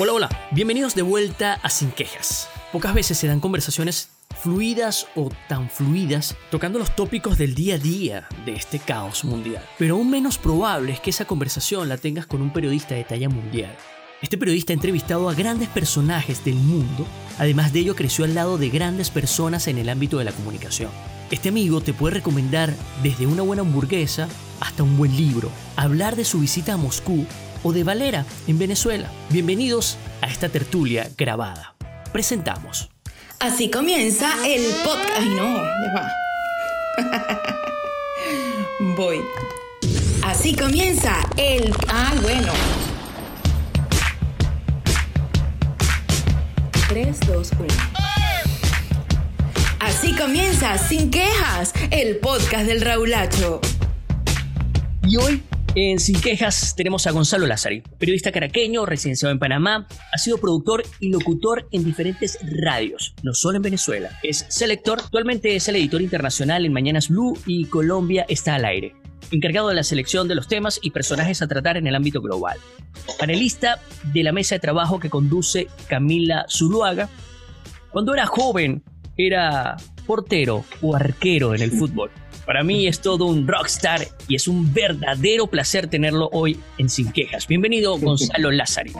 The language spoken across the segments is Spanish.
Hola, hola, bienvenidos de vuelta a Sin Quejas. Pocas veces se dan conversaciones fluidas o tan fluidas tocando los tópicos del día a día de este caos mundial. Pero aún menos probable es que esa conversación la tengas con un periodista de talla mundial. Este periodista ha entrevistado a grandes personajes del mundo, además de ello creció al lado de grandes personas en el ámbito de la comunicación. Este amigo te puede recomendar desde una buena hamburguesa hasta un buen libro, hablar de su visita a Moscú o de Valera en Venezuela. Bienvenidos a esta tertulia grabada. Presentamos. Así comienza el podcast. Ay, no, ya va. Voy. Así comienza el. Ah, bueno. 3, 2, 1. Así comienza, sin quejas, el podcast del Raulacho. Y hoy en Sin Quejas tenemos a Gonzalo Lázari, periodista caraqueño, residenciado en Panamá, ha sido productor y locutor en diferentes radios, no solo en Venezuela. Es selector, actualmente es el editor internacional en Mañanas Blue y Colombia está al aire. Encargado de la selección de los temas y personajes a tratar en el ámbito global. Panelista de la mesa de trabajo que conduce Camila Zuluaga. Cuando era joven, era portero o arquero en el fútbol. Para mí es todo un rockstar y es un verdadero placer tenerlo hoy en Sin Quejas. Bienvenido, Gonzalo Lázari.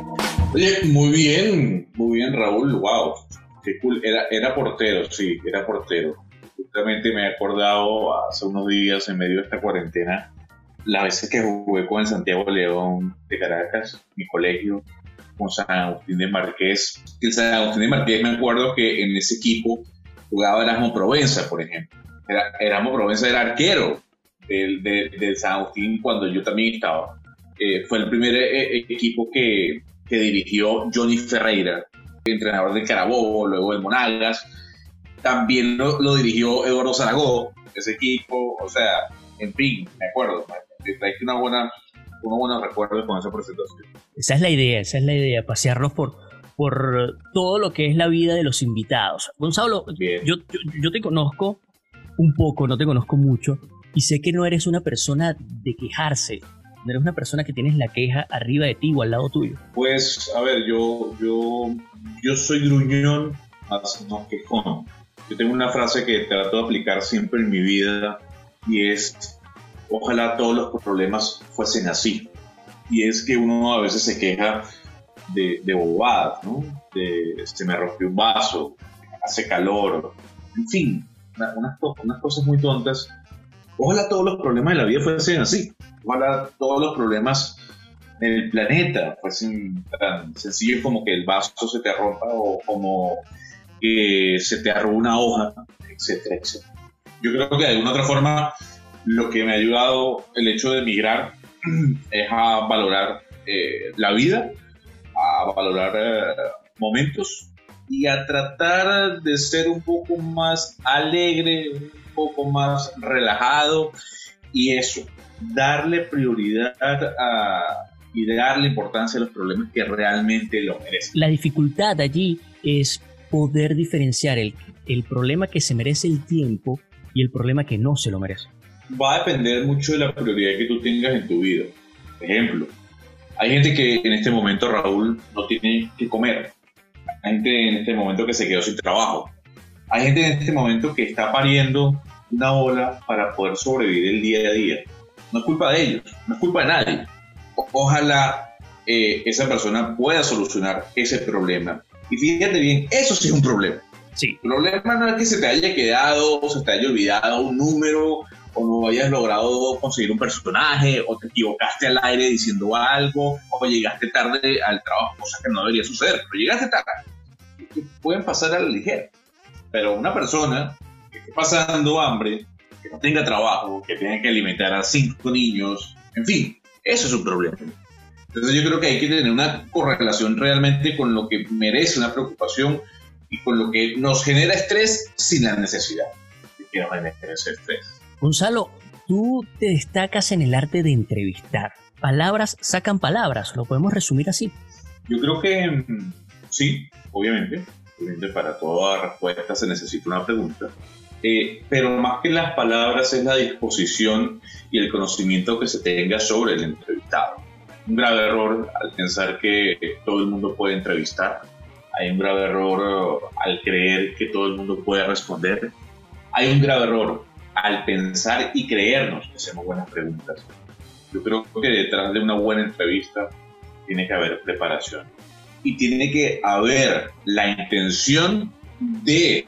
Oye, muy bien, muy bien, Raúl. Wow, qué cool. Era, era portero, sí, era portero. Justamente me he acordado hace unos días, en medio de esta cuarentena, las veces que jugué con el Santiago León de Caracas, mi colegio, con San Agustín de Marqués. El San Agustín de Marqués, me acuerdo que en ese equipo jugaba Erasmo Provenza, por ejemplo era, Erasmo Provenza era arquero del, del, San Agustín cuando yo también estaba. Eh, fue el primer eh, eh, equipo que, que, dirigió Johnny Ferreira, entrenador de Carabobo, luego de Monagas. También lo, lo, dirigió Eduardo Zaragoza, ese equipo. O sea, en fin, me acuerdo. Trae una buena, unos buenos recuerdos con esa presentación. Esa es la idea, esa es la idea, pasearlos por, por todo lo que es la vida de los invitados. Gonzalo, yo, yo, yo, te conozco un poco, no te conozco mucho, y sé que no eres una persona de quejarse, no eres una persona que tienes la queja arriba de ti o al lado tuyo. Pues, a ver, yo, yo, yo soy gruñón, más no quejón. Yo tengo una frase que trato de aplicar siempre en mi vida y es, ojalá todos los problemas fuesen así. Y es que uno a veces se queja de, de bobadas, ¿no? De, se me rompió un vaso, hace calor, en fin, unas, unas cosas muy tontas. Ojalá todos los problemas de la vida fuesen así. Ojalá todos los problemas del planeta fuesen tan sencillos como que el vaso se te rompa o como que se te arruga una hoja, etcétera, etcétera. Yo creo que de alguna otra forma lo que me ha ayudado el hecho de emigrar es a valorar eh, la vida, a valorar eh, momentos y a tratar de ser un poco más alegre, un poco más relajado y eso, darle prioridad a, y darle importancia a los problemas que realmente lo merecen. La dificultad allí es poder diferenciar el, el problema que se merece el tiempo y el problema que no se lo merece. Va a depender mucho de la prioridad que tú tengas en tu vida. Ejemplo, hay gente que en este momento, Raúl, no tiene que comer hay gente en este momento que se quedó sin trabajo. Hay gente en este momento que está pariendo una ola para poder sobrevivir el día a día. No es culpa de ellos, no es culpa de nadie. ojalá eh, esa persona pueda solucionar ese problema. Y fíjate bien, eso sí es un problema. Sí. El problema no es que se te haya quedado o se te haya olvidado un número o no hayas logrado conseguir un personaje o te equivocaste al aire diciendo algo o llegaste tarde al trabajo, cosa que no debería suceder, pero llegaste tarde. Pueden pasar a la ligera. Pero una persona que esté pasando hambre, que no tenga trabajo, que tenga que alimentar a cinco niños, en fin, eso es un problema. Entonces yo creo que hay que tener una correlación realmente con lo que merece una preocupación y con lo que nos genera estrés sin la necesidad de que nos genere ese estrés. Gonzalo, tú te destacas en el arte de entrevistar. Palabras sacan palabras, ¿lo podemos resumir así? Yo creo que mm, sí, obviamente. Obviamente para toda respuesta se necesita una pregunta. Eh, pero más que las palabras es la disposición y el conocimiento que se tenga sobre el entrevistado. un grave error al pensar que todo el mundo puede entrevistar. Hay un grave error al creer que todo el mundo puede responder. Hay un grave error al pensar y creernos que hacemos buenas preguntas. Yo creo que detrás de una buena entrevista tiene que haber preparación y tiene que haber la intención de,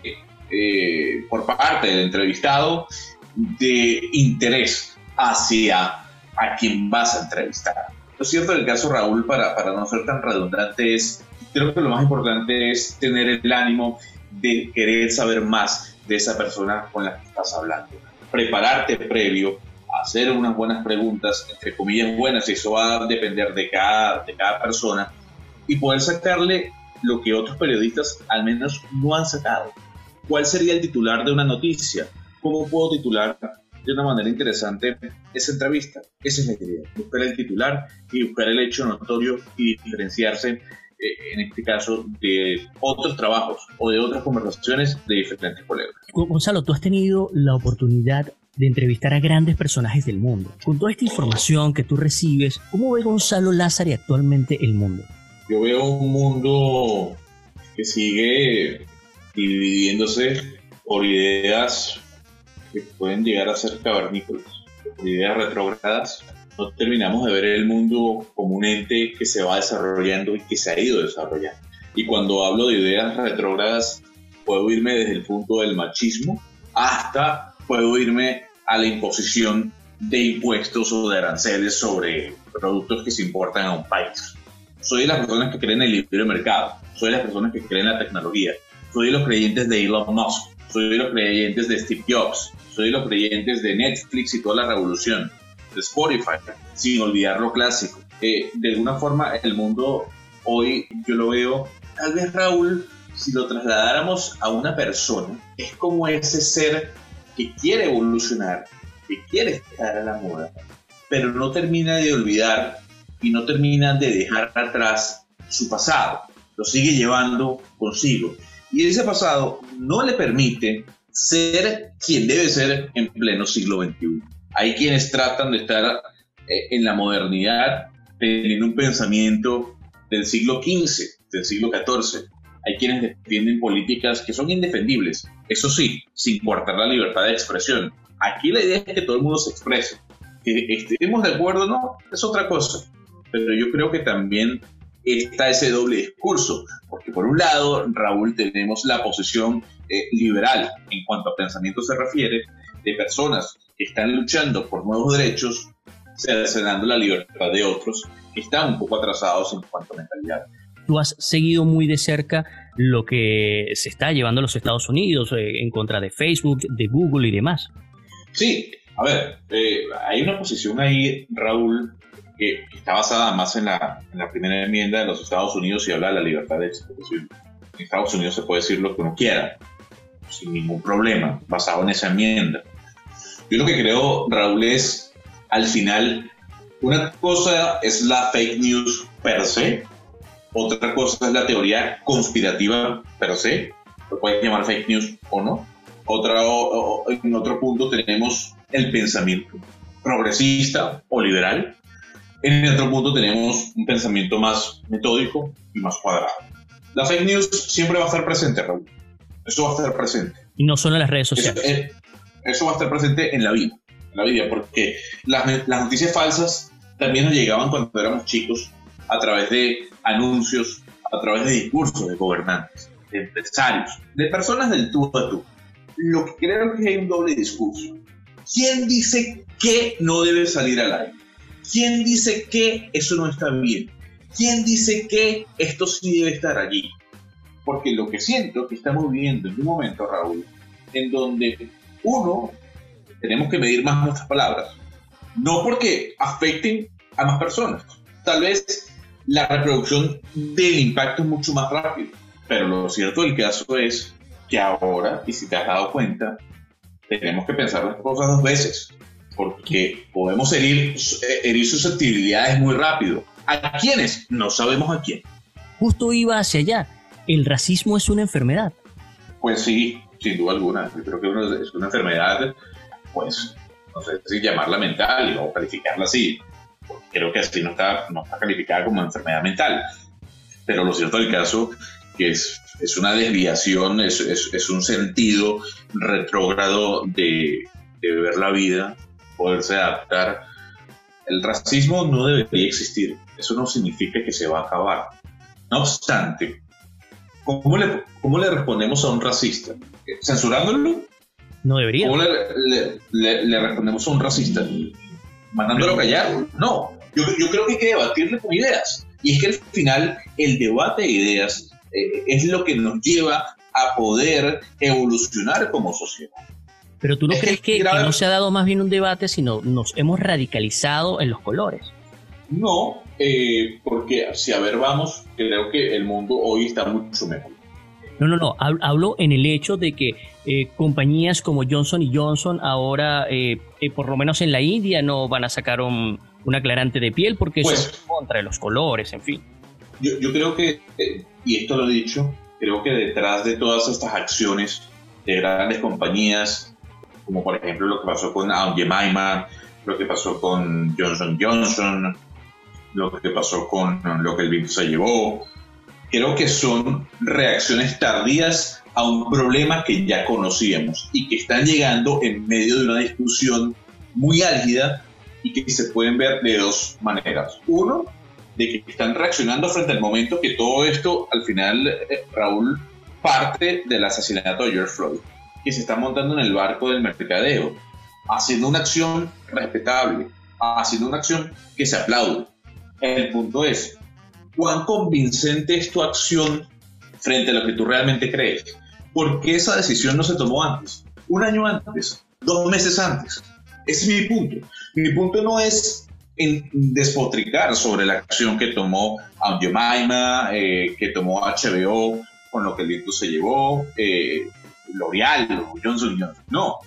eh, por parte del entrevistado, de interés hacia a quien vas a entrevistar. Lo cierto del caso Raúl, para, para no ser tan redundante, es, creo que lo más importante es tener el ánimo de querer saber más de esa persona con la que estás hablando. Prepararte previo, hacer unas buenas preguntas, entre comillas buenas, y eso va a depender de cada, de cada persona, y poder sacarle lo que otros periodistas al menos no han sacado. ¿Cuál sería el titular de una noticia? ¿Cómo puedo titular de una manera interesante esa entrevista? Esa es la idea, buscar el titular y buscar el hecho notorio y diferenciarse en este caso, de otros trabajos o de otras conversaciones de diferentes colegas. Gonzalo, tú has tenido la oportunidad de entrevistar a grandes personajes del mundo. Con toda esta información que tú recibes, ¿cómo ve Gonzalo Lázaro actualmente el mundo? Yo veo un mundo que sigue dividiéndose por ideas que pueden llegar a ser cavernícolas, por ideas retrógradas. No terminamos de ver el mundo como un ente que se va desarrollando y que se ha ido desarrollando. Y cuando hablo de ideas retrógradas, puedo irme desde el punto del machismo hasta puedo irme a la imposición de impuestos o de aranceles sobre productos que se importan a un país. Soy de las personas que creen en el libre mercado, soy de las personas que creen en la tecnología, soy de los creyentes de Elon Musk, soy de los creyentes de Steve Jobs, soy de los creyentes de Netflix y toda la revolución, de Spotify, sin olvidar lo clásico. Eh, de alguna forma el mundo hoy yo lo veo, tal vez Raúl, si lo trasladáramos a una persona, es como ese ser que quiere evolucionar, que quiere estar a la moda, pero no termina de olvidar y no termina de dejar atrás su pasado, lo sigue llevando consigo. Y ese pasado no le permite ser quien debe ser en pleno siglo XXI. Hay quienes tratan de estar eh, en la modernidad teniendo un pensamiento del siglo XV, del siglo XIV. Hay quienes defienden políticas que son indefendibles, eso sí, sin cortar la libertad de expresión. Aquí la idea es que todo el mundo se exprese. Que estemos de acuerdo o no, es otra cosa. Pero yo creo que también está ese doble discurso, porque por un lado, Raúl, tenemos la posición eh, liberal en cuanto a pensamiento se refiere, de personas que están luchando por nuevos derechos, cercenando la libertad de otros que están un poco atrasados en cuanto a mentalidad. Tú has seguido muy de cerca lo que se está llevando a los Estados Unidos eh, en contra de Facebook, de Google y demás. Sí, a ver, eh, hay una posición ahí, Raúl, que está basada más en la, en la, primera enmienda de los Estados Unidos y habla de la libertad de expresión. En Estados Unidos se puede decir lo que uno quiera, sin ningún problema, basado en esa enmienda. Yo lo que creo, Raúl, es al final, una cosa es la fake news per se, otra cosa es la teoría conspirativa per se, lo pueden llamar fake news o no. Otra, en otro punto tenemos el pensamiento progresista o liberal. En otro punto tenemos un pensamiento más metódico y más cuadrado. La fake news siempre va a estar presente, Raúl. Eso va a estar presente. Y no solo en las redes sociales. Eso, eso va a estar presente en la vida. En la vida, porque las, las noticias falsas también nos llegaban cuando éramos chicos a través de anuncios, a través de discursos de gobernantes, de empresarios, de personas del tú a tú. Lo que creo que hay un doble discurso. ¿Quién dice que no debe salir al aire? ¿Quién dice que eso no está bien? ¿Quién dice que esto sí debe estar allí? Porque lo que siento que estamos viviendo en un momento, Raúl, en donde uno, tenemos que medir más nuestras palabras. No porque afecten a más personas. Tal vez la reproducción del impacto es mucho más rápido. Pero lo cierto del caso es que ahora, y si te has dado cuenta, tenemos que pensar las cosas dos veces, porque podemos herir, herir susceptibilidades muy rápido. ¿A quiénes? No sabemos a quién. Justo iba hacia allá. ¿El racismo es una enfermedad? Pues sí, sin duda alguna. Yo creo que es una enfermedad, pues, no sé si llamarla mental o calificarla así, creo que así no está, no está calificada como enfermedad mental. Pero lo cierto del caso que es, es una desviación, es, es, un sentido retrógrado de, de ver la vida, poderse adaptar. El racismo no debería existir, eso no significa que se va a acabar. No obstante, ¿cómo le, cómo le respondemos a un racista? ¿Censurándolo? No debería. ¿Cómo le, le, respondemos a un racista? ¿Mandándolo a callar? No, yo, yo, creo que hay que debatirle con ideas. Y es que al final el debate de ideas eh, es lo que nos lleva a poder evolucionar como sociedad. Pero tú no crees que, no se ha dado más bien un debate, sino nos hemos radicalizado en los colores. No, eh, porque si a ver vamos, creo que el mundo hoy está mucho mejor. No, no, no. Hablo en el hecho de que eh, compañías como Johnson y Johnson ahora, por lo menos en la India, no van a sacar un, aclarante de piel porque eso pues es contra los colores, en fin. Yo, yo creo que, y esto lo he dicho, creo que detrás de todas estas acciones de grandes compañías, como por ejemplo lo que pasó con Aunt Jemima, lo que pasó con Johnson Johnson, lo que pasó con lo que el virus se llevó, creo que son reacciones tardías a un problema que ya conocíamos y que están llegando en medio de una discusión muy álgida y que se pueden ver de dos maneras. Uno, de que están reaccionando frente al momento que todo esto, al final, eh, Raúl, parte del asesinato de George Floyd, que se está montando en el barco del mercadeo, haciendo una acción respetable, haciendo una acción que se aplaude. El punto es, ¿cuán convincente es tu acción frente a lo que tú realmente crees? ¿Por qué esa decisión no se tomó antes? Un año antes, dos meses antes. Ese es mi punto. Mi punto no es en despotricar sobre la acción que tomó Aunt eh, que tomó HBO con lo que el viento se llevó, eh, L'Oreal Johnson Johnson. No,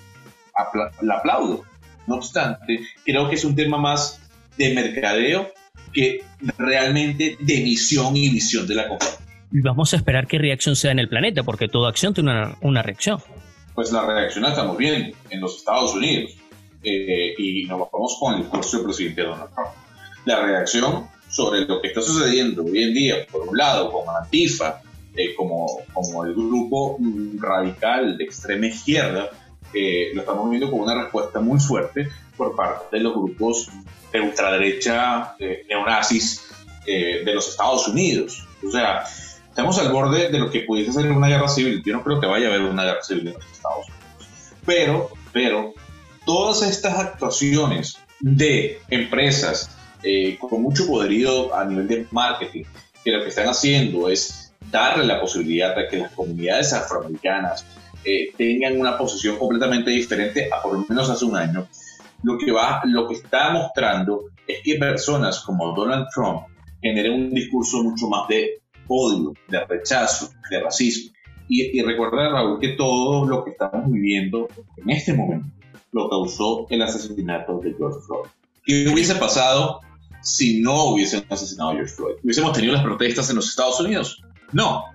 la aplaudo. No obstante, creo que es un tema más de mercadeo que realmente de misión y visión de la compañía. Y vamos a esperar qué reacción sea en el planeta, porque toda acción tiene una, una reacción. Pues la reacción la estamos viendo en los Estados Unidos eh, y nos vamos con el discurso del presidente Donald Trump. La reacción sobre lo que está sucediendo hoy en día, por un lado, con Antifa, eh, como, como el grupo radical de extrema izquierda, eh, lo estamos viendo con una respuesta muy fuerte por parte de los grupos de ultraderecha neonazis de los Estados Unidos. O sea, estamos al borde de lo que pudiese ser una guerra civil. Yo no creo que vaya a haber una guerra civil en los Estados Unidos. Pero, pero todas estas actuaciones de empresas eh, con mucho poderío a nivel de marketing, que lo que están haciendo es darle la posibilidad de que las comunidades afroamericanas eh, tengan una posición completamente diferente a por lo menos hace un año, lo que, va, lo que está mostrando es que personas como Donald Trump generen un discurso mucho más de odio, de rechazo, de racismo. Y, y recuerda, Raúl, que todo lo que estamos viviendo en este momento lo causó el asesinato de George Floyd. ¿Qué hubiese pasado si no hubiesen asesinado a George Floyd? ¿Hubiésemos tenido las protestas en los Estados Unidos? No.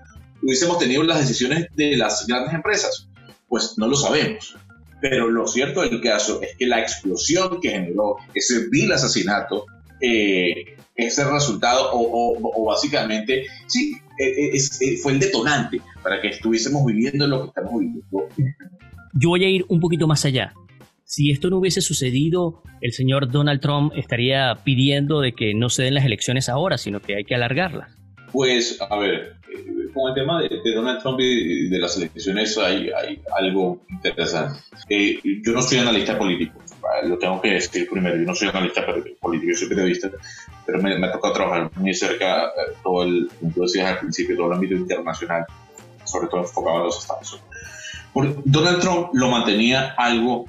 ¿Hubiésemos tenido las decisiones de las grandes empresas? Pues no lo sabemos. Pero lo cierto del caso es que la explosión que generó ese vil asesinato, eh, ese resultado, o, básicamente, sí, eh, eh, fue el detonante para que estuviésemos viviendo lo que estamos viviendo. Yo voy a ir un poquito más allá si esto no hubiese sucedido, el señor Donald Trump estaría pidiendo de que no se den las elecciones ahora, sino que hay que alargarlas. Pues, a ver, eh, con el tema de, Donald Trump y de las elecciones hay, hay algo interesante. Eh, yo no soy analista político, lo tengo que decir primero, yo no soy analista político, yo soy periodista, pero me, ha tocado trabajar muy cerca eh, todo el, como tú decías al principio, todo el ámbito internacional, sobre todo enfocado a los Estados Unidos. Donald Trump lo mantenía algo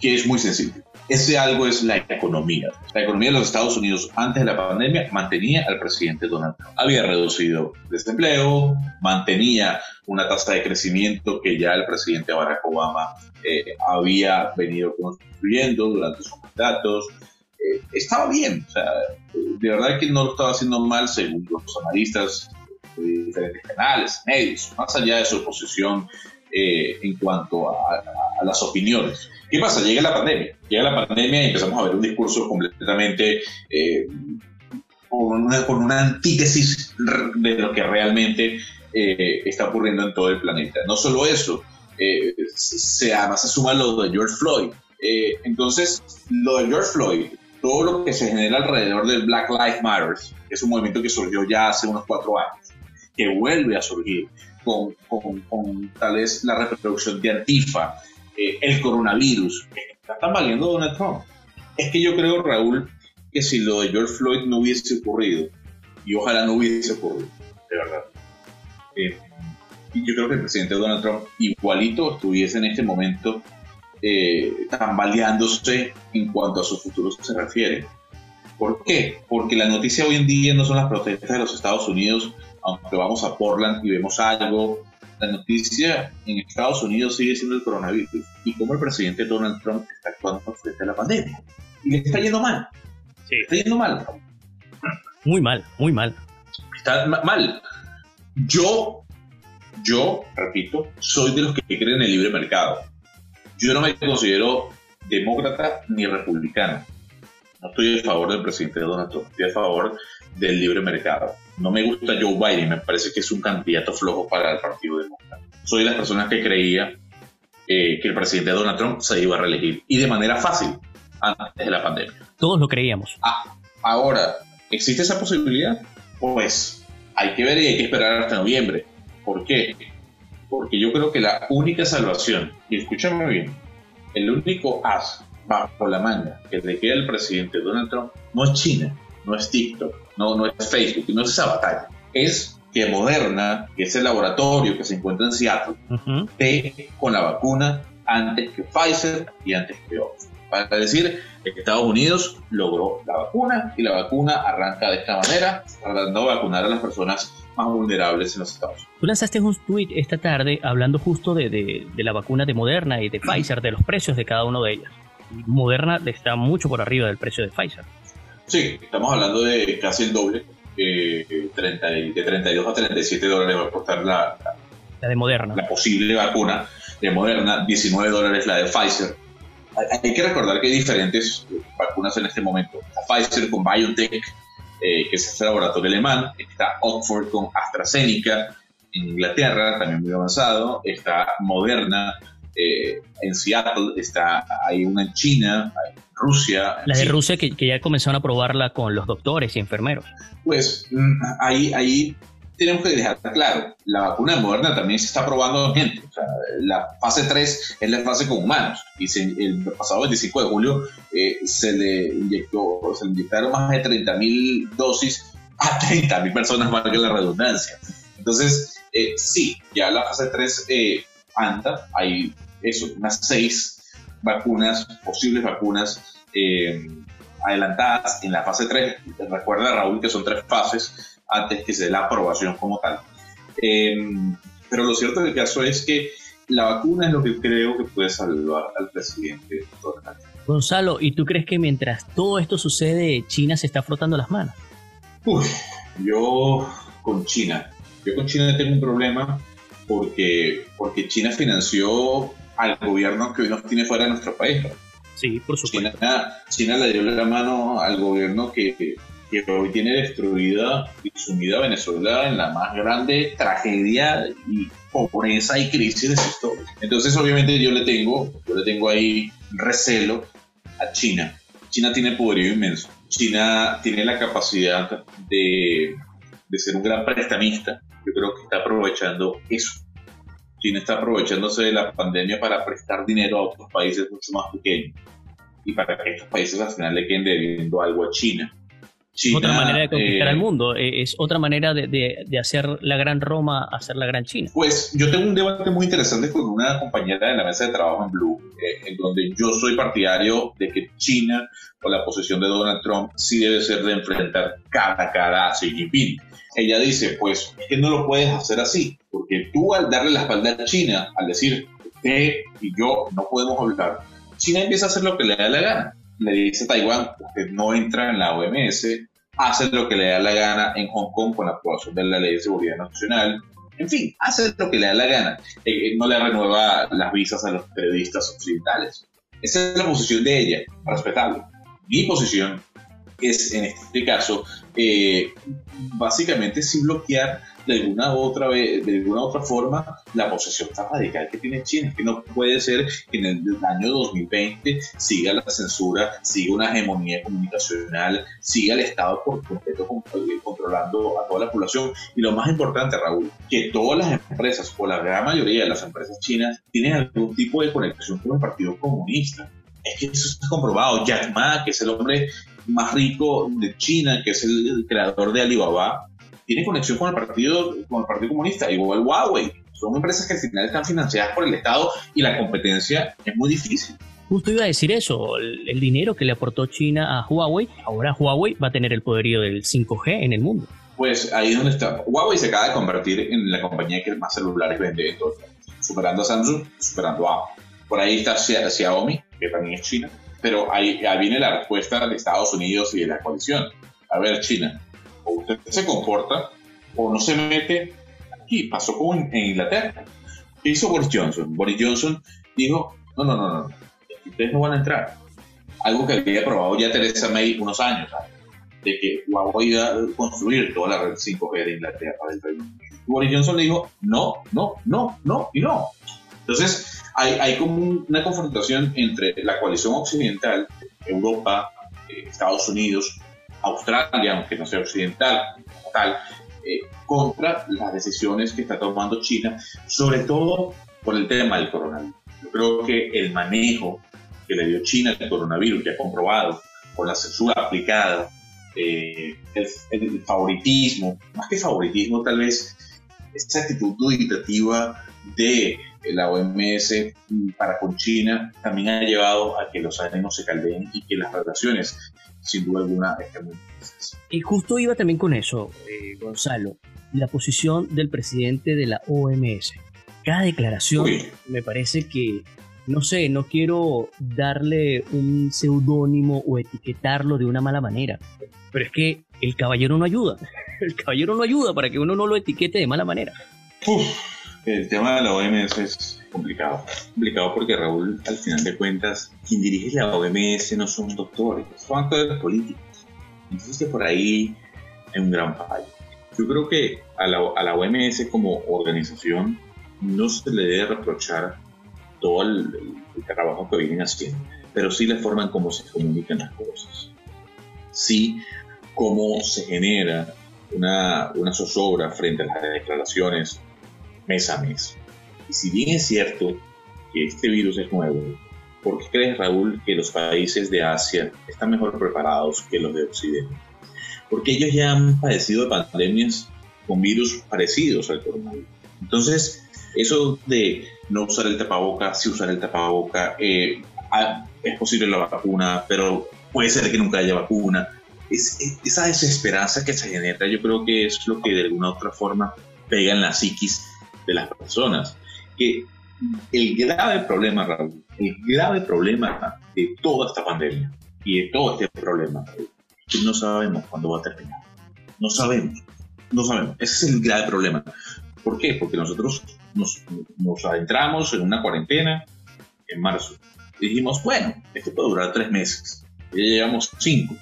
que es muy sencillo. Ese algo es la economía. La economía de los Estados Unidos antes de la pandemia mantenía al presidente Donald Trump. Había reducido desempleo, mantenía una tasa de crecimiento que ya el presidente Barack Obama eh, había venido construyendo durante sus mandatos. Eh, estaba bien, o sea, de verdad que no lo estaba haciendo mal según los analistas de diferentes canales, medios, más allá de su posición eh, en cuanto a, las opiniones. ¿Qué pasa? Llega la pandemia. Llega la pandemia y empezamos a ver un discurso completamente eh, con, una, antítesis de lo que realmente eh, está ocurriendo en todo el planeta. No solo eso, se, además se suma lo de George Floyd. entonces, lo de George Floyd, todo lo que se genera alrededor del Black Lives Matter, es un movimiento que surgió ya hace unos cuatro años, que vuelve a surgir, con, tal vez la reproducción de Antifa, eh, el coronavirus, están valiendo Donald Trump. Es que yo creo, Raúl, que si lo de George Floyd no hubiese ocurrido, y ojalá no hubiese ocurrido, de verdad, eh, yo creo que el presidente Donald Trump igualito estuviese en este momento eh, tambaleándose en cuanto a su futuro se refiere. ¿Por qué? Porque la noticia hoy en día no son las protestas de los Estados Unidos aunque vamos a Portland y vemos algo, la noticia en Estados Unidos sigue siendo el coronavirus y cómo el presidente Donald Trump está actuando frente a la pandemia. Y le está yendo mal. Sí. Está yendo mal. Muy mal, muy mal. Está mal. Yo, yo, repito, soy de los que creen en el libre mercado. Yo no me considero demócrata ni republicano. No estoy a favor del presidente Donald Trump, estoy a favor del libre mercado. No me gusta Joe Biden, me parece que es un candidato flojo para el Partido Demócrata. Soy de las personas que creía eh, que el presidente Donald Trump se iba a reelegir y de manera fácil antes de la pandemia. Todos lo creíamos. Ah, ahora, ¿existe esa posibilidad? Pues hay que ver y hay que esperar hasta noviembre. ¿Por qué? Porque yo creo que la única salvación, y escúchame bien, el único as bajo la manga que le queda al presidente Donald Trump no es China, no es TikTok, no, no es Facebook, no es esa batalla. Es que Moderna, que es el laboratorio que se encuentra en Seattle, esté con la vacuna antes que Pfizer y antes que Oxford. Para decir que Estados Unidos logró la vacuna y la vacuna arranca de esta manera, tratando de vacunar a las personas más vulnerables en los Estados Unidos. Tú lanzaste un tweet esta tarde hablando justo de, de, de la vacuna de Moderna y de Pfizer, de los precios de cada uno de ellas. Moderna está mucho por arriba del precio de Pfizer. Sí, estamos hablando de casi el doble, eh, de 32 a 37 dólares va a costar la, la, de Moderna. La posible vacuna de Moderna, 19 dólares la de Pfizer. Hay, que recordar que hay diferentes vacunas en este momento. Pfizer con BioNTech, eh, que es el laboratorio alemán, está Oxford con AstraZeneca en Inglaterra, también muy avanzado, está Moderna eh, en Seattle, está, hay una en China, Rusia. La de Rusia que, ya comenzaron a probarla con los doctores y enfermeros. Pues mm, ahí, ahí tenemos que dejar claro, la vacuna moderna también se está probando en gente. la fase 3 es la fase con humanos. Y el pasado 25 de julio eh, se, le inyectó, se le inyectaron más de 30.000 dosis a 30.000 personas, más que la redundancia. Entonces, eh, sí, ya la fase 3 eh, anda, hay eso, unas 6 vacunas, posibles vacunas eh, adelantadas en la fase 3. Recuerda, Raúl, que son tres fases antes que se dé la aprobación como tal. Eh, pero lo cierto del caso es que la vacuna es lo que creo que puede salvar al presidente Gonzalo, ¿y tú crees que mientras todo esto sucede, China se está frotando las manos? yo con China, yo con China tengo un problema porque, porque China financió al gobierno que hoy nos tiene fuera de nuestro país. Sí, por supuesto. China, le dio la mano al gobierno que, que hoy tiene destruida y sumida a Venezuela en la más grande tragedia y pobreza y crisis de su historia. Entonces, obviamente, yo le tengo, yo le tengo ahí recelo a China. China tiene poderío inmenso. China tiene la capacidad de, de ser un gran prestamista. Yo creo que está aprovechando eso China está aprovechándose de la pandemia para prestar dinero a otros países mucho más pequeños y para que estos países al final le queden debiendo algo a China. Es otra manera de conquistar el eh, mundo, eh, es otra manera de, hacer la gran Roma, hacer la gran China. Pues yo tengo un debate muy interesante con una compañera de la mesa de trabajo en Blue, eh, en donde yo soy partidario de que China, o la posición de Donald Trump, sí debe ser de enfrentar cara a cara a Xi Jinping. Ella dice, pues es que no lo puedes hacer así, porque tú al darle la espalda a China, al decir, usted y yo no podemos hablar, China empieza a hacer lo que le da la gana. Le dice a Taiwán, usted no entra en la OMS, hace lo que le da la gana en Hong Kong con la aprobación de la Ley de Seguridad Nacional, En fin, hace lo que le da la gana. Eh, no le renueva las visas a los periodistas occidentales. Esa es la posición de ella, respetable. Mi posición es, en este caso, eh, básicamente sí bloquear de alguna otra de alguna otra forma la posesión tan radical que tiene China, que no puede ser que en el año 2020 siga la censura, siga una hegemonía comunicacional, siga el Estado por completo controlando a toda la población. Y lo más importante, Raúl, que todas las empresas, o la gran mayoría de las empresas chinas, tienen algún tipo de conexión con el Partido Comunista. Es que eso está comprobado. Jack Ma, que es el hombre más rico de China, que es el creador de Alibaba, tiene conexión con el Partido, con el partido Comunista, igual Huawei. Son empresas que al final están financiadas por el Estado y la competencia es muy difícil. Justo iba a decir eso, el, dinero que le aportó China a Huawei, ahora Huawei va a tener el poderío del 5G en el mundo. Pues ahí es donde está. Huawei se acaba de convertir en la compañía que más celulares vende en todo superando a Samsung, superando a Apple. Por ahí está Xiaomi, que también es China, pero ahí, ahí viene la respuesta de Estados Unidos y de la coalición. A ver, China, o usted se comporta o no se mete aquí. Pasó con en Inglaterra. ¿Qué hizo Boris Johnson? Boris Johnson dijo, no, no, no, no, ustedes no van a entrar. Algo que había probado ya Teresa May unos años de que Huawei iba a construir toda la red 5G de Inglaterra del Reino Boris Johnson le dijo, no, no, no, no y no. Entonces, hay, hay como una confrontación entre la coalición occidental, Europa, eh, Estados Unidos, Australia, aunque no sea occidental, tal, eh, contra las decisiones que está tomando China, sobre todo por el tema del coronavirus. Yo creo que el manejo que le dio China al coronavirus, ya comprobado, con la censura aplicada, eh, el, favoritismo, más que favoritismo, tal vez esa actitud duditativa de la OMS para con China también ha llevado a que los ánimos se caldeen y que las relaciones sin duda alguna Y justo iba también con eso, eh, Gonzalo, la posición del presidente de la OMS. Cada declaración me parece que, no sé, no quiero darle un seudónimo o etiquetarlo de una mala manera, pero es que el caballero no ayuda. El caballero no ayuda para que uno no lo etiquete de mala manera. El tema de la OMS es complicado. Complicado porque Raúl, al final de cuentas, quien dirige la OMS no son doctores, son actores políticos. Entonces por ahí hay un gran fallo. Yo creo que a la, a la OMS como organización no se le debe reprochar todo el, trabajo que vienen haciendo, pero sí la forma en cómo se comunican las cosas. Sí, cómo se genera una, una zozobra frente a las declaraciones mes a mes. Y si bien es cierto que este virus es nuevo, ¿por qué crees, Raúl, que los países de Asia están mejor preparados que los de Occidente? Porque ellos ya han padecido de pandemias con virus parecidos al coronavirus. Entonces, eso de no usar el tapaboca, si usar el tapaboca, eh, ah, es posible la vacuna, pero puede ser que nunca haya vacuna. Es, esa desesperanza que se genera, yo creo que es lo que de alguna u otra forma pega en la psiquis de las personas. Que el grave problema, Raúl, el grave problema de toda esta pandemia y de todo este problema que no sabemos cuándo va a terminar. No sabemos, no sabemos. Ese es el grave problema. ¿Por qué? Porque nosotros nos, adentramos en una cuarentena en marzo. dijimos, bueno, esto puede durar tres meses. Ya llevamos cinco.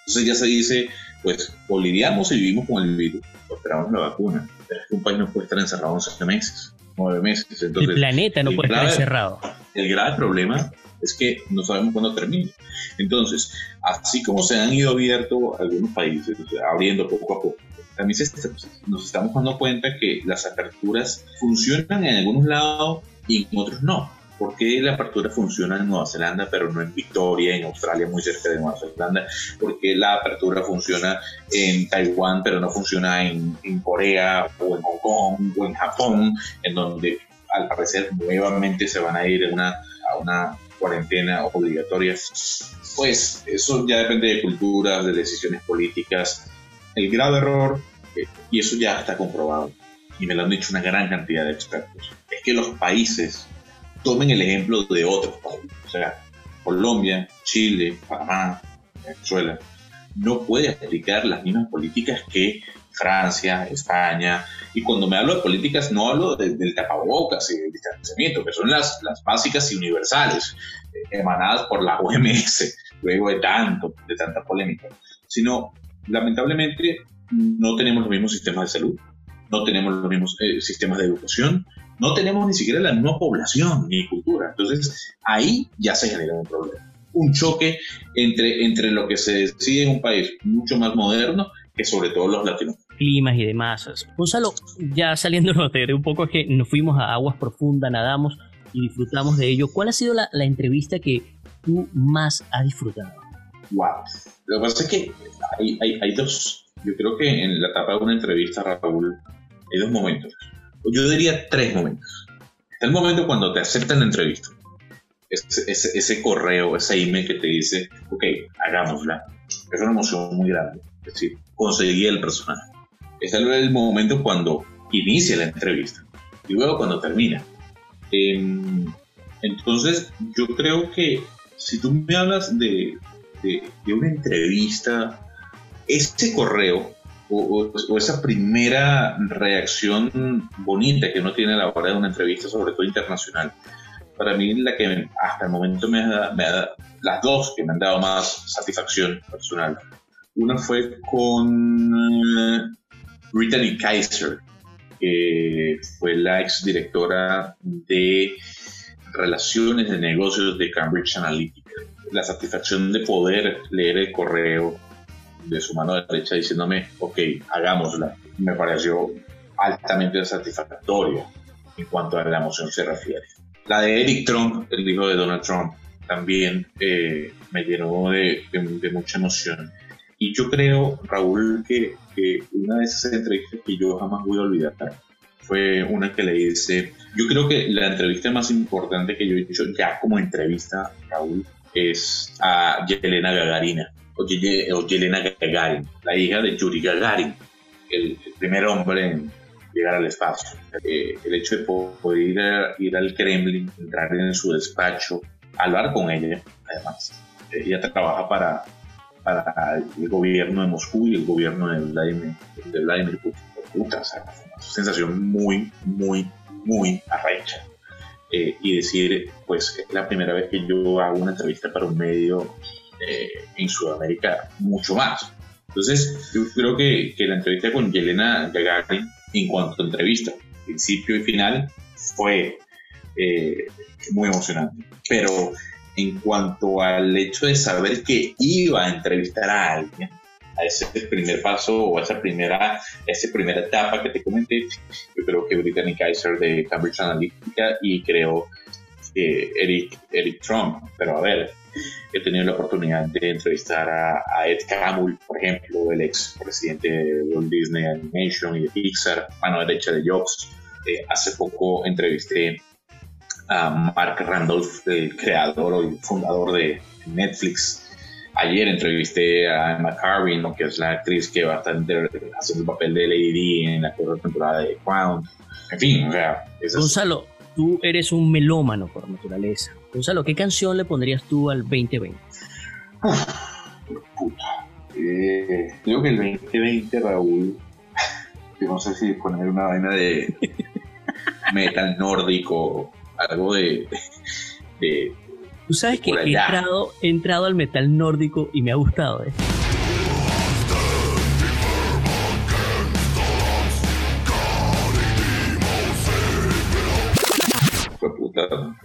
Entonces ya se dice, pues, o lidiamos y vivimos con el virus, esperamos la vacuna un país no puede estar encerrado 11 meses, 9 meses. el planeta no puede estar encerrado. El grave problema es que no sabemos cuándo termina. Entonces, así como se han ido abierto algunos países, abriendo poco a poco, también nos estamos dando cuenta que las aperturas funcionan en algunos lados y en otros no. ¿Por qué la apertura funciona en Nueva Zelanda pero no en Victoria, en Australia, muy cerca de Nueva Zelanda? ¿Por qué la apertura funciona en Taiwán pero no funciona en, Corea o en Hong Kong o en Japón, en donde al parecer nuevamente se van a ir a una, a una cuarentena obligatoria? Pues eso ya depende de culturas, de decisiones políticas. El grave error, eh, y eso ya está comprobado, y me lo han dicho una gran cantidad de expertos, es que los países tomen el ejemplo de otros países. O sea, Colombia, Chile, Panamá, Venezuela, no puede aplicar las mismas políticas que Francia, España, y cuando me hablo de políticas no hablo del tapabocas y del distanciamiento, que son las, las básicas y universales, eh, emanadas por la OMS, luego de tanto, de tanta polémica, sino lamentablemente no tenemos los mismos sistemas de salud, no tenemos los mismos eh, sistemas de educación, no tenemos ni siquiera la misma población ni cultura. Entonces ahí ya se genera un problema. Un choque entre, entre lo que se decide en un país mucho más moderno que sobre todo los latinos. Climas y demás. Gonzalo, ya saliéndonos de un poco es que nos fuimos a aguas profundas, nadamos y disfrutamos de ello. ¿Cuál ha sido la, la entrevista que tú más has disfrutado? Wow. Lo que pasa es que hay, hay, hay dos. Yo creo que en la etapa de una entrevista, Raúl, hay dos momentos. Yo diría tres momentos. El momento cuando te aceptan la entrevista. Ese, correo, ese email que te dice, ok, hagámosla. Es una emoción muy grande. Es decir, conseguí el personaje. Es el momento cuando inicia la entrevista y luego cuando termina. Eh, entonces, yo creo que si tú me hablas de, de una entrevista, ese correo o, o, esa primera reacción bonita que uno tiene a la hora de una entrevista, sobre todo internacional, para mí la que hasta el momento me ha, me ha las dos que me han dado más satisfacción personal. Una fue con uh, Brittany Kaiser, que fue la ex directora de relaciones de negocios de Cambridge Analytica. La satisfacción de poder leer el correo de su mano derecha diciéndome, ok, hagámosla, me pareció altamente satisfactoria en cuanto a la emoción se refiere. La de Eric Trump, el hijo de Donald Trump, también eh, me llenó de, de, de, mucha emoción. Y yo creo, Raúl, que, que, una de esas entrevistas que yo jamás voy a olvidar fue una que le hice. Yo creo que la entrevista más importante que yo he hecho ya como entrevista, Raúl, es a Yelena Gagarina o, Yelena Gagarin, la hija de Yuri Gagarin, el, el primer hombre en llegar al espacio. Eh, el hecho de poder ir, a, ir, al Kremlin, entrar en su despacho, hablar con ella, además. Ella trabaja para, para el gobierno de Moscú y el gobierno de Vladimir, de Vladimir Putin. Puta, o sea, una sensación muy, muy, muy arrecha. Eh, y decir, pues es la primera vez que yo hago una entrevista para un medio eh, en Sudamérica mucho más. Entonces, yo creo que, que la entrevista con Yelena Gagarin, en cuanto a entrevista, principio y final, fue eh, muy emocionante. Pero en cuanto al hecho de saber que iba a entrevistar a alguien, a ese primer paso o a esa primera, esa primera etapa que te comenté, yo creo que Brittany Kaiser de Cambridge Analytica y creo Eric, Eric Trump. Pero a ver, he tenido la oportunidad de entrevistar a, Ed Catmull, por ejemplo, el ex presidente de Walt Disney Animation y de Pixar, mano derecha de Jobs. Eh, hace poco entrevisté a Mark Randolph, el creador y fundador de Netflix. Ayer entrevisté a Emma Carvin, que es la actriz que va a estar haciendo el papel de Lady D en la cuarta temporada de Crown. En fin, o sea, Gonzalo, tú eres un melómano por naturaleza. Gonzalo, ¿qué canción le pondrías tú al 2020? Eh, creo que el 2020, Raúl, yo no sé si poner una vaina de metal nórdico, algo de, de Tú sabes que he entrado, he entrado, al metal nórdico y me ha gustado, ¿eh?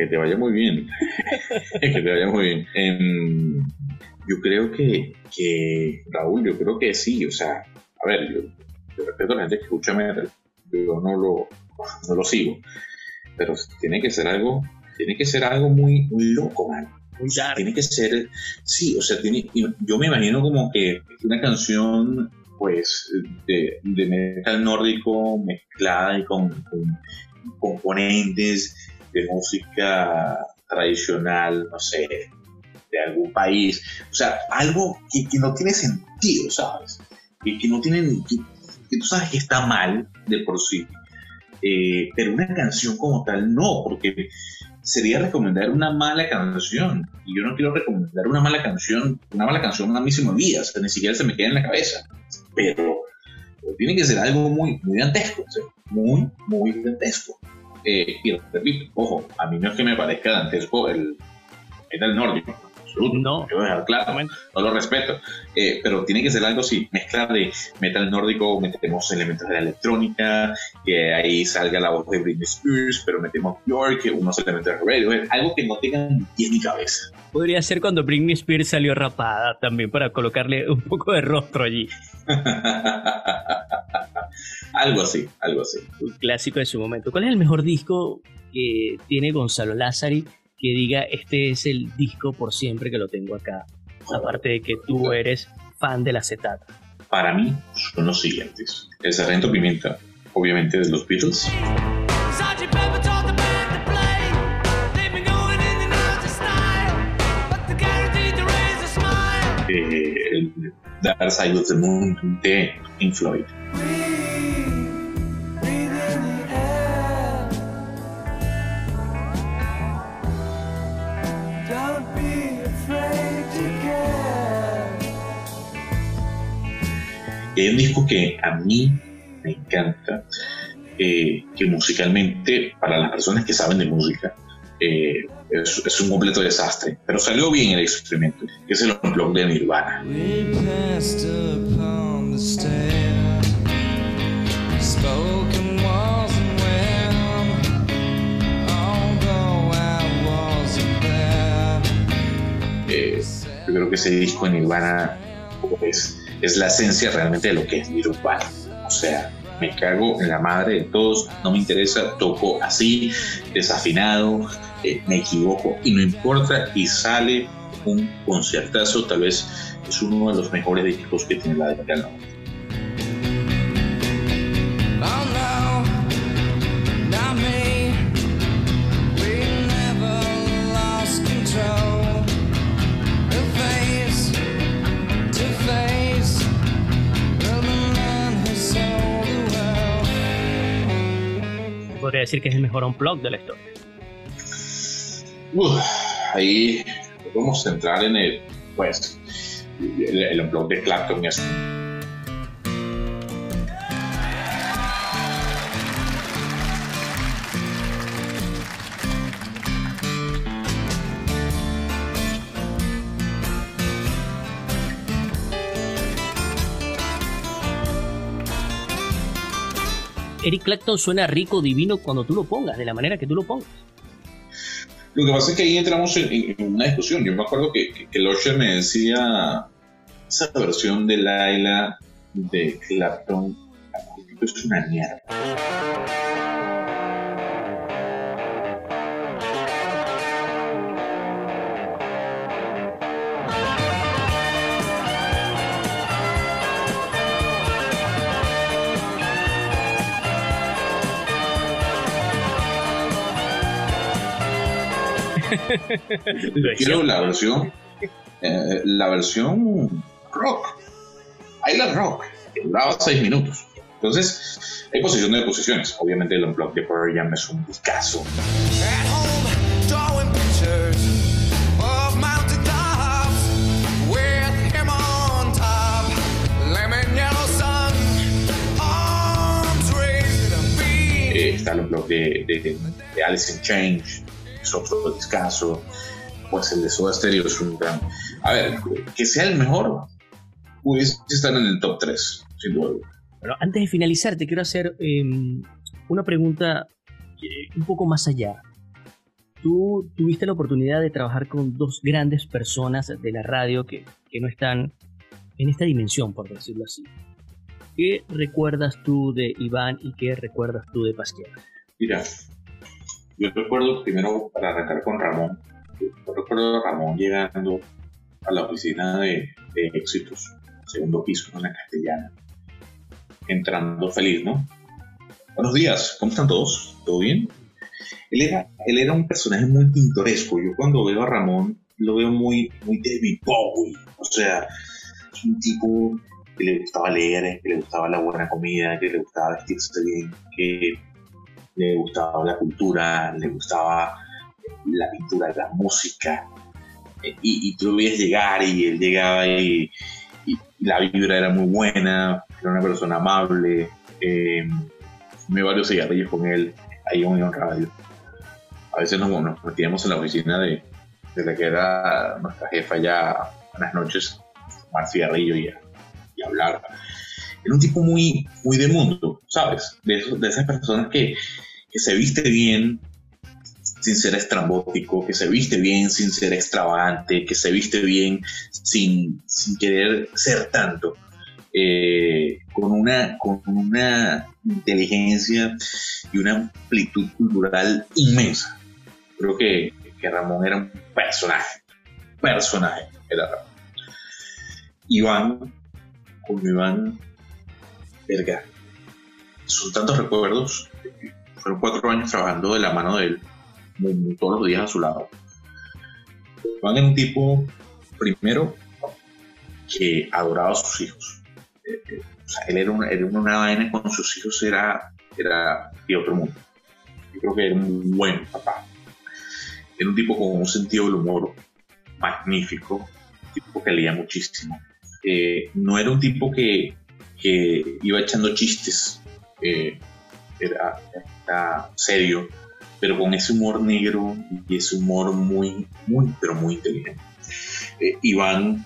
Que te vaya muy bien. que te vaya muy bien. Eh, yo creo que, que, Raúl, yo creo que sí. O sea, a ver, yo, yo respeto a la gente que escucha metal. Yo no lo, no lo sigo. Pero tiene que ser algo tiene que ser algo muy, muy loco, man. Muy tiene que ser, sí, o sea, tiene, yo me imagino como que una canción, pues, de, de metal nórdico mezclada y con, con, componentes de música tradicional, no sé, de algún país, o sea, algo que, que no tiene sentido, ¿sabes? Que, que no tiene, que, que, tú sabes que está mal de por sí, eh, pero una canción como tal no, porque sería recomendar una mala canción. Y yo no quiero recomendar una mala canción. Una mala canción a mí se me olvida, o sea, ni siquiera se me queda en la cabeza. Pero tiene que ser algo muy, muy dantesco, muy, muy dantesco. Eh, y repito, ojo, a mí no es que me parezca dantesco el, el nórdico, no, claro, no lo respeto. Eh, pero tiene que ser algo así, mezcla de metal nórdico, metemos elementos de la electrónica, que ahí salga la voz de Britney Spears, pero metemos York, unos elementos de radio, algo que no tenga ni pie ni cabeza. Podría ser cuando Britney Spears salió rapada también para colocarle un poco de rostro allí. algo así, algo así. Un clásico de su momento. ¿Cuál es el mejor disco que tiene Gonzalo Lázari que diga este es el disco por siempre que lo tengo acá. Aparte de que tú eres fan de la acetato. Para mí son los siguientes. El Sargento Pimienta, obviamente de los Beatles. Eh, el Dark Side of the Moon de Pink Floyd. Hay un disco que a mí me encanta, eh, que musicalmente, para las personas que saben de música, eh, es, un completo desastre, pero salió bien el instrumento, que es el blog de Nirvana. Eh, yo creo que ese disco de Nirvana es es la esencia realmente de lo que es Nirvana. O sea, me cago en la madre de todos, no me interesa, toco así, desafinado, eh, me equivoco y no importa y sale un conciertazo, tal vez es uno de los mejores discos que tiene la década podría decir que es el mejor unplug de la historia. ahí podemos centrar en el, pues, el, el de Clapton y Eric Clapton suena rico, divino cuando tú lo pongas, de la manera que tú lo pongas. Lo que pasa es que ahí entramos en, una discusión. Yo me acuerdo que, que, que me decía esa versión de Laila de Clapton es una mierda. Quiero la versión, eh, la versión rock. La rock, que duraba 6 minutos. Entonces, hay posición de posiciones. Obviamente, el Unplugged de Pearl Jam es un discazo. Eh, está el Unplugged de, de, de Alice in Change otro descanso, pues el de Soda Stereo es un gran... A ver, que sea el mejor, pudiese estar en el top 3, sin duda. Bueno, antes de finalizar, te quiero hacer em, una pregunta eh, un poco más allá. Tú tuviste la oportunidad de trabajar con dos grandes personas de la radio que, que no están en esta dimensión, por decirlo así. ¿Qué recuerdas tú de Iván y qué recuerdas tú de Pasquier? Mira, yo recuerdo primero, para arrancar con Ramón, yo recuerdo a Ramón llegando a la oficina de, éxitos, segundo piso, en la castellana, entrando feliz, ¿no? Buenos días, ¿cómo están todos? ¿Todo bien? Él era, un personaje muy pintoresco. Yo cuando veo a Ramón lo veo muy, muy David Bowie. O sea, es un tipo que le gustaba leer, que le gustaba la buena comida, que le gustaba vestirse bien, que le gustaba la cultura, le gustaba la pintura, la música. Eh, y, tú lo veías llegar y él llegaba y, la vibra era muy buena. era una persona amable, eh, fumé varios cigarrillos con él ahí en Unión Radio. A veces nos, metíamos en la oficina de, la que era nuestra jefa ya buenas noches, fumar cigarrillo y hablar. Era un tipo muy, muy de mundo, De, esas personas que, se viste bien, sin ser estrambótico, que se viste bien sin ser extravagante, que se viste bien sin, querer ser tanto, eh, con, una, inteligencia y una amplitud cultural inmensa. Creo que, que Ramón era un personaje, personaje era Ramón. Iván, con Iván, verga, son tantos recuerdos, fueron cuatro años trabajando de la mano de él todos los días a su lado. Juan era un tipo, primero, que adoraba a sus hijos. Él era una, era una vaina con sus hijos, era, era de otro mundo. Yo creo que era un buen papá. Era un tipo con un sentido del humor magnífico, un tipo que leía muchísimo. Eh, no era un tipo que, que iba echando chistes, era, serio pero con ese humor negro y ese humor muy, muy, pero muy inteligente. Eh, Iván,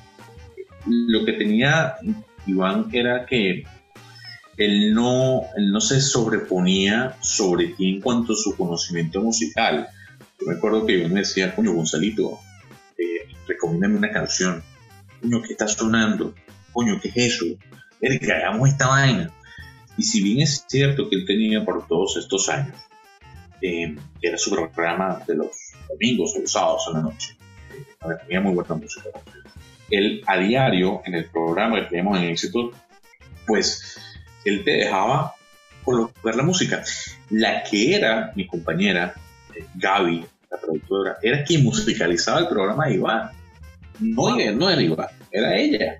lo que tenía Iván era que él no, no se sobreponía sobre ti en cuanto a su conocimiento musical. Yo me acuerdo que Iván me decía, coño, Gonzalito, eh, recomiéndame una canción. Coño, ¿qué está sonando? Coño, ¿qué es eso? que hagamos esta vaina. Y si bien es cierto que él tenía por todos estos años eh, era su programa de los domingos o los sábados en la noche. Eh, tenía muy buena música. Él a diario, en el programa que teníamos en éxito, pues él te dejaba colocar la música. La que era mi compañera, eh, Gaby, la productora, era quien musicalizaba el programa de Iván. No, no era Iván, era ella.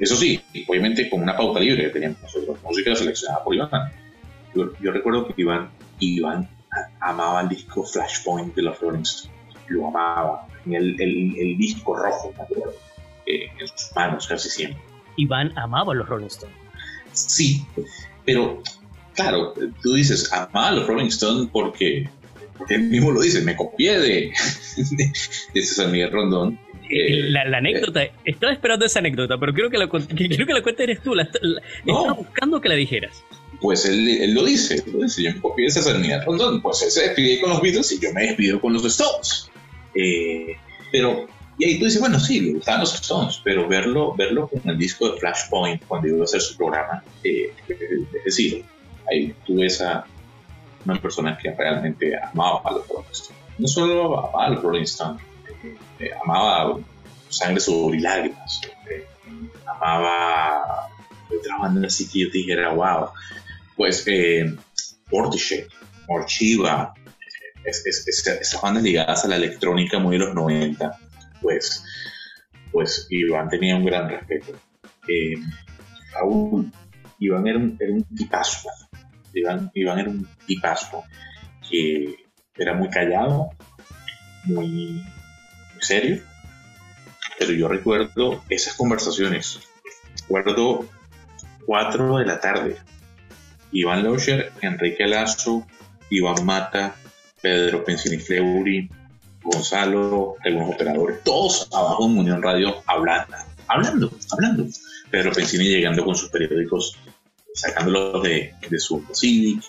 Eso sí, obviamente con una pauta libre que teníamos nosotros, música seleccionada por Iván. Yo, yo recuerdo que Iván, Iván amaba el disco Flashpoint de los Rolling Stones. Lo amaba. El, el, el disco rojo, me acuerdo, eh, en sus manos casi siempre. Iván amaba a los Rolling Stones. Sí, pero claro, tú dices, amaba a los Rolling Stones porque, porque él mismo lo dice, me copié de, de, César Miguel Rondón. Eh, la, la, anécdota, estaba esperando esa anécdota, pero creo que la, creo que la cuenta eres tú. La, estaba buscando que la dijeras pues él, él, lo dice, lo dice, yo me copié de César Rondón, pues él se despide con los Beatles y yo me despido con los Stones. Eh, pero, y ahí tú dices, bueno, sí, le gustaban los Stones, pero verlo, verlo con el disco de Flashpoint cuando iba a hacer su programa, eh, es decir, ahí tú ves a una persona que realmente amaba a los Rolling Stones. No solo amaba a los Rolling Stones, eh, amaba Sangre, Sudor Lágrimas, amaba otra banda así que yo dijera, wow, pues eh, Portishead, es, esas bandas ligadas a la electrónica muy de los 90, pues, pues Iván tenía un gran respeto. Eh, aún Iván era un, era un tipazo, Iván, Iván, era un tipazo que era muy callado, muy serio, pero yo recuerdo esas conversaciones, recuerdo 4 de la tarde, Iván Locher, Enrique Lazo, Iván Mata, Pedro Pensini Fleury, Gonzalo, algunos operadores, todos abajo en Unión Radio hablando, hablando, hablando. Pedro Pensini llegando con sus periódicos, sacándolos de, de su Civic,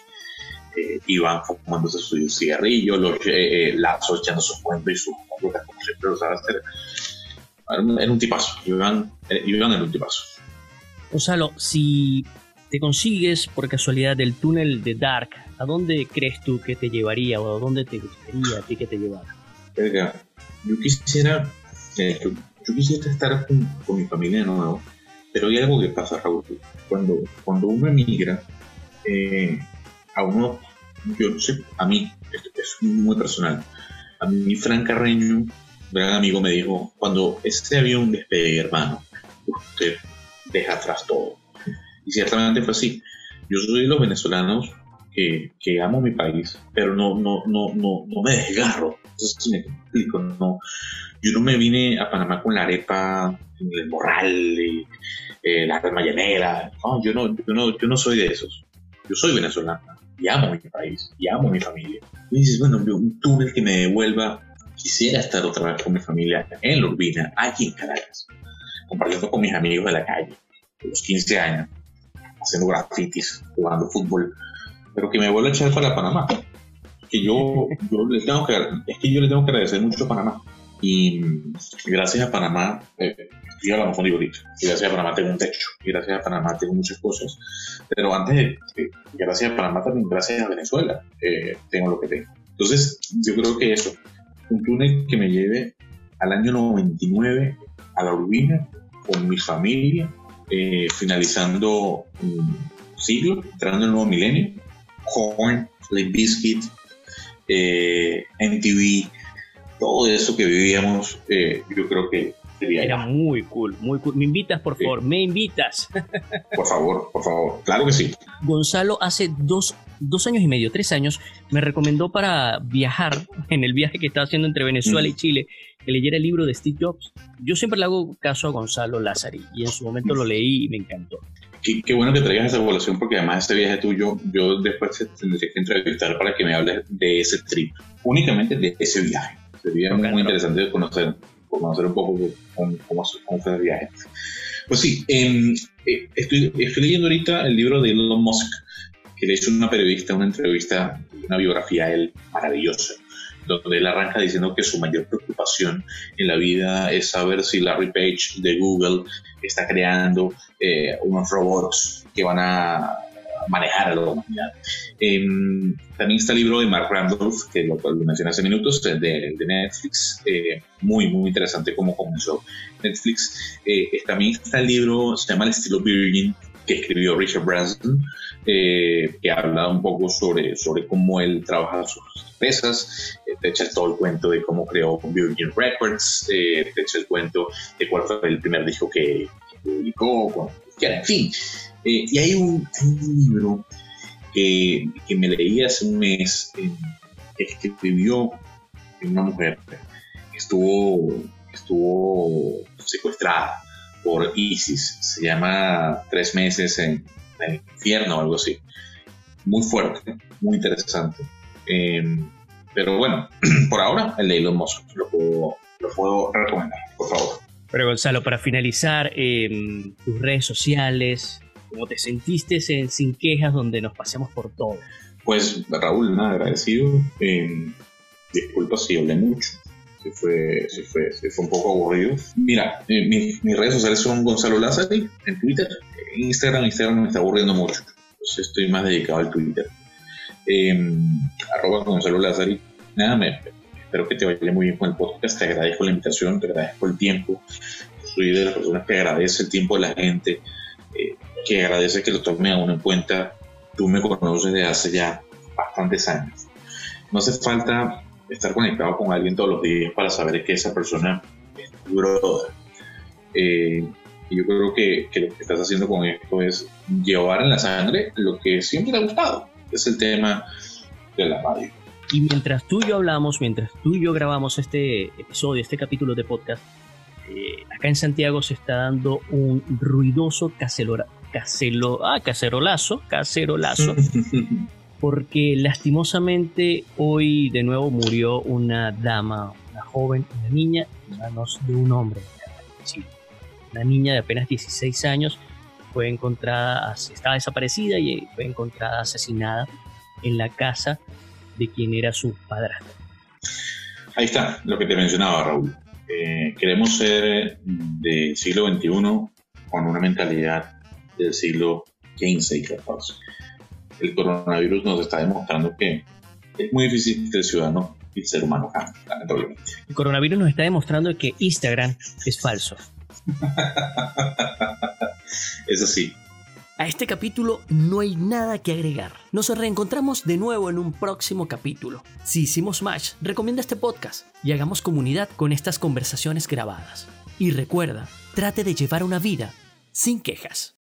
eh, Iván fumándose su cigarrillo, eh, eh, Lazo echando sus cuentos y sus como siempre lo sabe hacer. Era un, tipazo, Iván, Iván era un tipazo. Gonzalo, si te consigues por casualidad el túnel de Dark, ¿a dónde crees tú que te llevaría o a dónde te gustaría a ti que te llevara? yo quisiera, eh, yo quisiera estar con, mi familia de nuevo, pero hay algo que pasa, Raúl. Cuando, cuando uno emigra, eh, a uno, yo sé, a mí, es muy personal, a mí Fran Carreño, gran amigo, me dijo, cuando este avión despegue, hermano, usted deja atrás todo y ciertamente fue así. Yo soy de los venezolanos que, que, amo mi país, pero no, no, no, no, no me desgarro. Entonces, me explico, no, yo no me vine a Panamá con la arepa el morral y eh, la alma llanera. No, yo no, yo, no, yo no soy de esos. Yo soy venezolano y amo mi país y amo mi familia. Y dices, bueno, un túnel que me devuelva, quisiera estar otra vez con mi familia en la Urbina, aquí en Caracas, compartiendo con mis amigos de la calle, de los 15 años, haciendo grafitis, jugando fútbol, pero que me vuelva a echar para Panamá. Que yo, yo le tengo que, es que yo le tengo que agradecer mucho a Panamá. Y gracias a Panamá, eh, yo a lo mejor digo ahorita, y gracias a Panamá tengo un techo, gracias a Panamá tengo muchas cosas, pero antes, de, gracias a Panamá también, gracias a Venezuela, eh, tengo lo que tengo. Entonces, yo creo que eso, un túnel que me lleve al año 99 a la Urbina con mi familia, eh, finalizando un siglo, entrando en el nuevo milenio, Horn, Lake Biscuit, eh, MTV, todo eso que vivíamos, eh, yo creo que sería Era muy cool, muy cool. ¿Me invitas, por favor? ¿Me invitas? Por favor, por favor. Claro que sí. Gonzalo hace dos, dos años y medio, tres años, me recomendó para viajar en el viaje que estaba haciendo entre Venezuela y Chile que leyera el libro de Steve Jobs. Yo siempre le hago caso a Gonzalo Lázari y en su momento lo leí y me encantó. Qué, qué, bueno que traigas esa evaluación porque además este viaje tuyo, yo después te tendré que entrevistar para que me hables de ese trip, únicamente de ese viaje. Sería muy, muy interesante conocer, conocer un poco cómo, cómo, fue el viaje. Pues sí, eh, estoy, estoy leyendo ahorita el libro de Elon Musk, que le hizo una periodista una entrevista, una biografía a él maravillosa donde él arranca diciendo que su mayor preocupación en la vida es saber si Larry Page de Google está creando eh, unos robots que van a manejar a la humanidad. Eh, también está el libro de Mark Randolph, que lo, lo mencioné hace minutos, de, de Netflix, eh, muy, muy interesante cómo comenzó Netflix. Eh, también está el libro, se llama El estilo Virgin, que escribió Richard Branson, eh, que habla un poco sobre, sobre cómo él trabaja sus empresas, eh, te echa todo el cuento de cómo creó Virgin Records, eh, te echa el cuento de cuál fue el primer disco que, publicó, en fin. Eh, y hay un, hay un libro que, que, me leí hace un mes, que escribió una mujer que estuvo, estuvo secuestrada por ISIS. Se llama Tres meses en, en el infierno o algo así. Muy fuerte, muy interesante. Eh, pero bueno, por ahora el de Elon Musk lo puedo, lo puedo recomendar, por favor. Pero Gonzalo, para finalizar, eh, tus redes sociales, ¿cómo te sentiste en Sin Quejas donde nos pasemos por todo? Pues Raúl, nada, agradecido. Eh, disculpa si hablé mucho se fue, se fue, se fue un poco aburrido. Mira, eh, mi, mis redes sociales son Gonzalo Lázari en Twitter. En Instagram, Instagram me está aburriendo mucho. Entonces estoy más dedicado al Twitter. Eh, arroba Gonzalo Lázari. Nada, me, espero que te vaya muy bien con el podcast. Te agradezco la invitación, te agradezco el tiempo. Soy de las personas que agradece el tiempo de la gente, que agradece que lo tome a uno en cuenta. Tú me conoces desde hace ya bastantes años. No hace falta estar conectado con alguien todos los días para saber que esa persona es tu brother. Eh, yo creo que, que, lo que estás haciendo con esto es llevar en la sangre lo que siempre te ha gustado. Es el tema de la radio. Y mientras tú y yo hablamos, mientras tú y yo grabamos este episodio, este capítulo de podcast, eh, acá en Santiago se está dando un ruidoso cacelora, caselo, ah, cacerolazo, cacerolazo. porque lastimosamente hoy de nuevo murió una dama, una joven, una niña, en manos de un hombre. Sí, una niña de apenas 16 años fue encontrada, estaba desaparecida y fue encontrada asesinada en la casa de quien era su padrastro. Ahí está lo que te mencionaba, Raúl. Eh, queremos ser del siglo XXI con una mentalidad del siglo XV y XIV el coronavirus nos está demostrando que es muy difícil que el ciudadano y el ser humano cambie, lamentablemente. El coronavirus nos está demostrando que Instagram es falso. es así. A este capítulo no hay nada que agregar. Nos reencontramos de nuevo en un próximo capítulo. Si hicimos match, recomienda este podcast y hagamos comunidad con estas conversaciones grabadas. Y recuerda, trate de llevar una vida sin quejas.